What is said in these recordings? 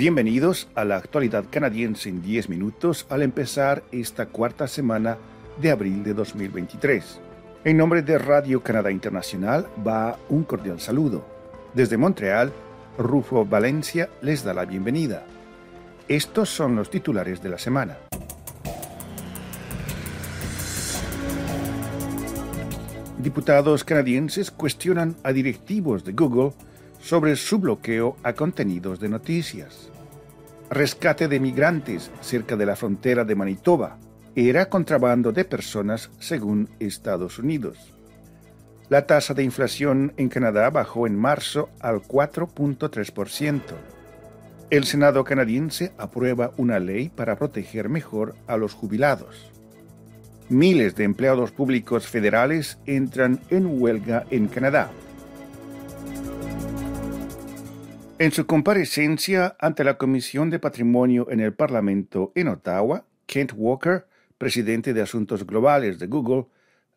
Bienvenidos a la actualidad canadiense en 10 minutos al empezar esta cuarta semana de abril de 2023. En nombre de Radio Canadá Internacional va un cordial saludo. Desde Montreal, Rufo Valencia les da la bienvenida. Estos son los titulares de la semana. Diputados canadienses cuestionan a directivos de Google sobre su bloqueo a contenidos de noticias. Rescate de migrantes cerca de la frontera de Manitoba era contrabando de personas según Estados Unidos. La tasa de inflación en Canadá bajó en marzo al 4.3%. El Senado canadiense aprueba una ley para proteger mejor a los jubilados. Miles de empleados públicos federales entran en huelga en Canadá. En su comparecencia ante la Comisión de Patrimonio en el Parlamento en Ottawa, Kent Walker, presidente de Asuntos Globales de Google,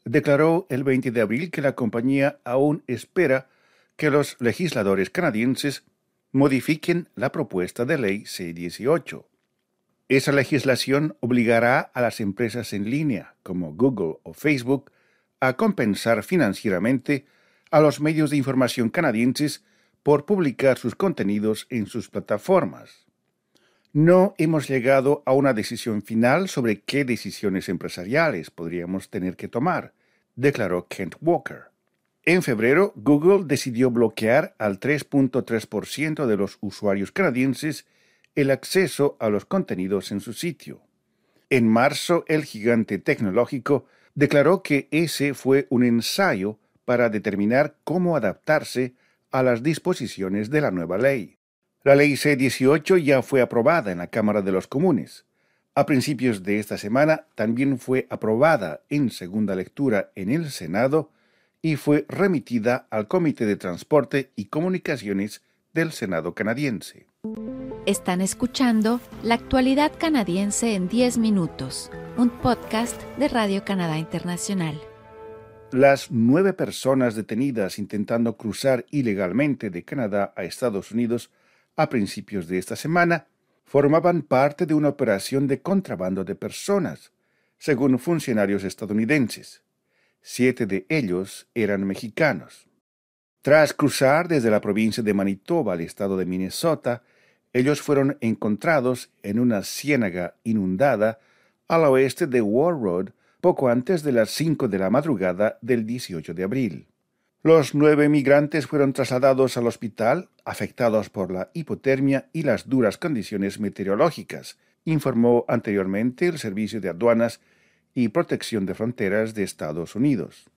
declaró el 20 de abril que la compañía aún espera que los legisladores canadienses modifiquen la propuesta de ley C-18. Esa legislación obligará a las empresas en línea, como Google o Facebook, a compensar financieramente a los medios de información canadienses por publicar sus contenidos en sus plataformas. No hemos llegado a una decisión final sobre qué decisiones empresariales podríamos tener que tomar, declaró Kent Walker. En febrero, Google decidió bloquear al 3.3% de los usuarios canadienses el acceso a los contenidos en su sitio. En marzo, el gigante tecnológico declaró que ese fue un ensayo para determinar cómo adaptarse a las disposiciones de la nueva ley. La ley C-18 ya fue aprobada en la Cámara de los Comunes. A principios de esta semana también fue aprobada en segunda lectura en el Senado y fue remitida al Comité de Transporte y Comunicaciones del Senado canadiense. Están escuchando La actualidad canadiense en 10 minutos, un podcast de Radio Canadá Internacional. Las nueve personas detenidas intentando cruzar ilegalmente de Canadá a Estados Unidos a principios de esta semana formaban parte de una operación de contrabando de personas, según funcionarios estadounidenses. Siete de ellos eran mexicanos. Tras cruzar desde la provincia de Manitoba al estado de Minnesota, ellos fueron encontrados en una ciénaga inundada al oeste de War Road poco antes de las cinco de la madrugada del 18 de abril. Los nueve migrantes fueron trasladados al hospital afectados por la hipotermia y las duras condiciones meteorológicas, informó anteriormente el Servicio de Aduanas y Protección de Fronteras de Estados Unidos.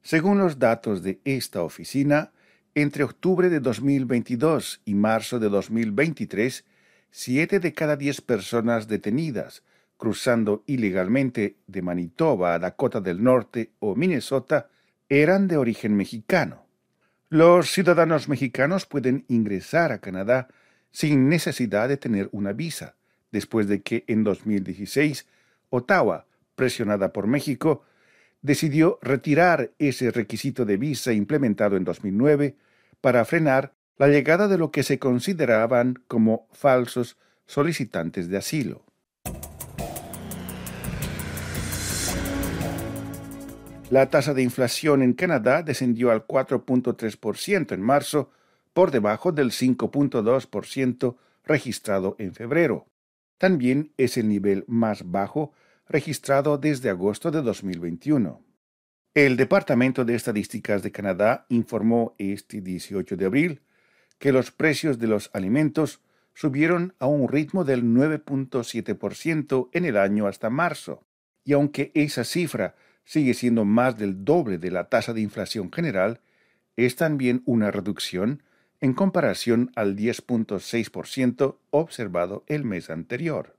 Según los datos de esta oficina, entre octubre de 2022 y marzo de 2023, siete de cada diez personas detenidas cruzando ilegalmente de Manitoba a Dakota del Norte o Minnesota eran de origen mexicano. Los ciudadanos mexicanos pueden ingresar a Canadá sin necesidad de tener una visa, después de que en 2016 Ottawa, presionada por México, decidió retirar ese requisito de visa implementado en 2009 para frenar la llegada de lo que se consideraban como falsos solicitantes de asilo. La tasa de inflación en Canadá descendió al 4.3% en marzo, por debajo del 5.2% registrado en febrero. También es el nivel más bajo registrado desde agosto de 2021. El Departamento de Estadísticas de Canadá informó este 18 de abril que los precios de los alimentos subieron a un ritmo del 9.7% en el año hasta marzo, y aunque esa cifra sigue siendo más del doble de la tasa de inflación general, es también una reducción en comparación al 10.6% observado el mes anterior.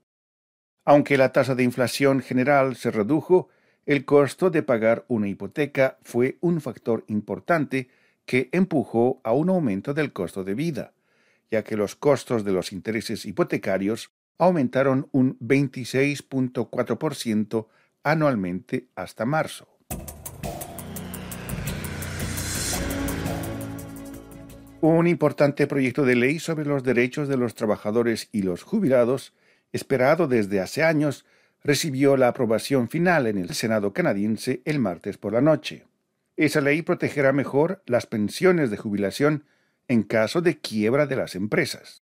Aunque la tasa de inflación general se redujo, el costo de pagar una hipoteca fue un factor importante que empujó a un aumento del costo de vida, ya que los costos de los intereses hipotecarios aumentaron un 26.4% anualmente hasta marzo. Un importante proyecto de ley sobre los derechos de los trabajadores y los jubilados, esperado desde hace años, recibió la aprobación final en el Senado canadiense el martes por la noche. Esa ley protegerá mejor las pensiones de jubilación en caso de quiebra de las empresas.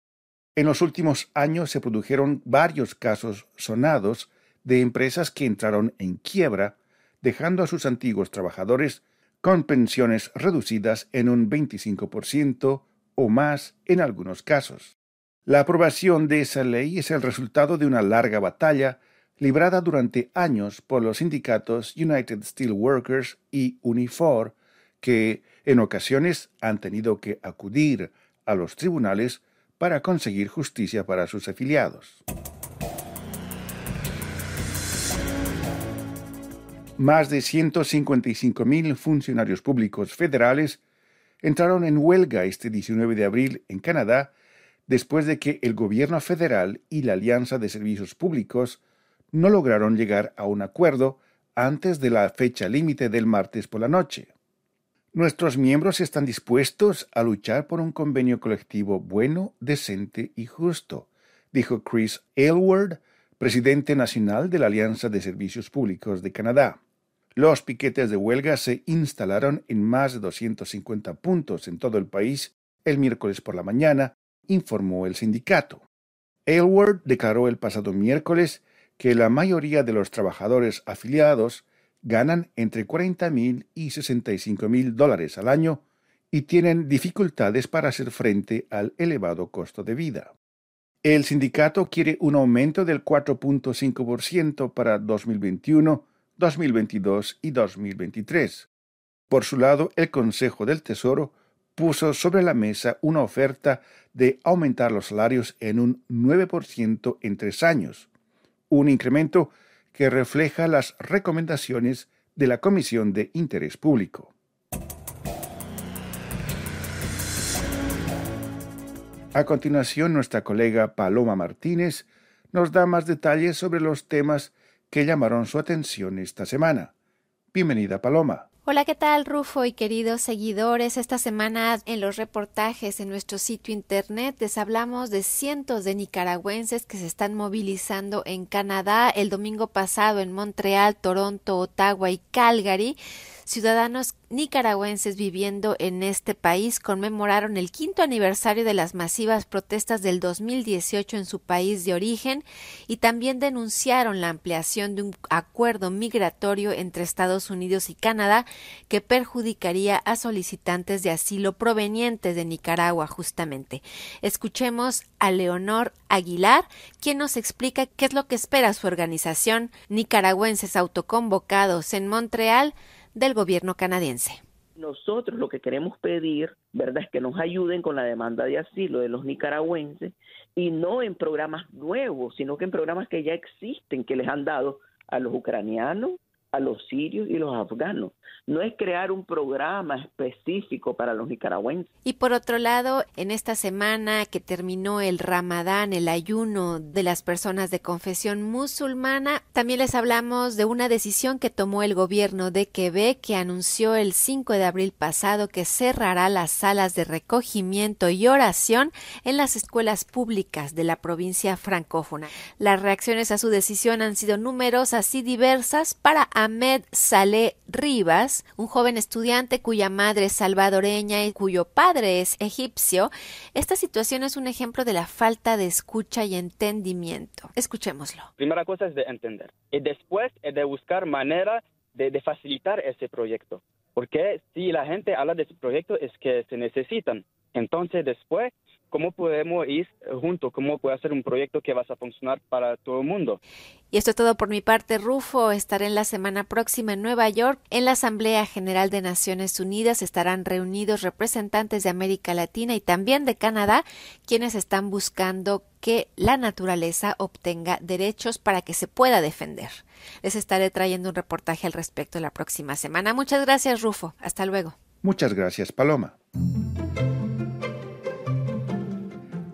En los últimos años se produjeron varios casos sonados de empresas que entraron en quiebra, dejando a sus antiguos trabajadores con pensiones reducidas en un 25% o más en algunos casos. La aprobación de esa ley es el resultado de una larga batalla librada durante años por los sindicatos United Steelworkers y Unifor, que en ocasiones han tenido que acudir a los tribunales para conseguir justicia para sus afiliados. Más de 155.000 funcionarios públicos federales entraron en huelga este 19 de abril en Canadá después de que el gobierno federal y la Alianza de Servicios Públicos no lograron llegar a un acuerdo antes de la fecha límite del martes por la noche. Nuestros miembros están dispuestos a luchar por un convenio colectivo bueno, decente y justo, dijo Chris Aylward, presidente nacional de la Alianza de Servicios Públicos de Canadá. Los piquetes de huelga se instalaron en más de 250 puntos en todo el país el miércoles por la mañana, informó el sindicato. Aylward declaró el pasado miércoles que la mayoría de los trabajadores afiliados ganan entre 40 mil y 65 mil dólares al año y tienen dificultades para hacer frente al elevado costo de vida. El sindicato quiere un aumento del 4.5% para 2021, 2022 y 2023. Por su lado, el Consejo del Tesoro puso sobre la mesa una oferta de aumentar los salarios en un 9% en tres años, un incremento que refleja las recomendaciones de la Comisión de Interés Público. A continuación, nuestra colega Paloma Martínez nos da más detalles sobre los temas que llamaron su atención esta semana. Bienvenida, Paloma. Hola, ¿qué tal Rufo y queridos seguidores? Esta semana en los reportajes en nuestro sitio internet les hablamos de cientos de nicaragüenses que se están movilizando en Canadá el domingo pasado en Montreal, Toronto, Ottawa y Calgary ciudadanos nicaragüenses viviendo en este país conmemoraron el quinto aniversario de las masivas protestas del 2018 en su país de origen y también denunciaron la ampliación de un acuerdo migratorio entre Estados Unidos y Canadá que perjudicaría a solicitantes de asilo provenientes de Nicaragua justamente. Escuchemos a Leonor Aguilar, quien nos explica qué es lo que espera su organización Nicaragüenses Autoconvocados en Montreal del gobierno canadiense. Nosotros lo que queremos pedir, ¿verdad?, es que nos ayuden con la demanda de asilo de los nicaragüenses y no en programas nuevos, sino que en programas que ya existen, que les han dado a los ucranianos, a los sirios y los afganos. No es crear un programa específico para los nicaragüenses. Y por otro lado, en esta semana que terminó el Ramadán, el ayuno de las personas de confesión musulmana, también les hablamos de una decisión que tomó el gobierno de Quebec que anunció el 5 de abril pasado que cerrará las salas de recogimiento y oración en las escuelas públicas de la provincia francófona. Las reacciones a su decisión han sido numerosas y diversas para Ahmed Saleh Rivas, un joven estudiante cuya madre es salvadoreña y cuyo padre es egipcio, esta situación es un ejemplo de la falta de escucha y entendimiento. Escuchémoslo. Primera cosa es de entender y después es de buscar manera de, facilitar ese proyecto. Porque si la gente habla de ese proyecto es que se necesitan. Entonces después cómo podemos ir juntos, cómo puede ser un proyecto que va a funcionar para todo el mundo. Y esto es todo por mi parte, Rufo. Estaré en la semana próxima en Nueva York. En la Asamblea General de Naciones Unidas estarán reunidos representantes de América Latina y también de Canadá, quienes están buscando que la naturaleza obtenga derechos para que se pueda defender. Les estaré trayendo un reportaje al respecto la próxima semana. Muchas gracias, Rufo. Hasta luego. Muchas gracias, Paloma.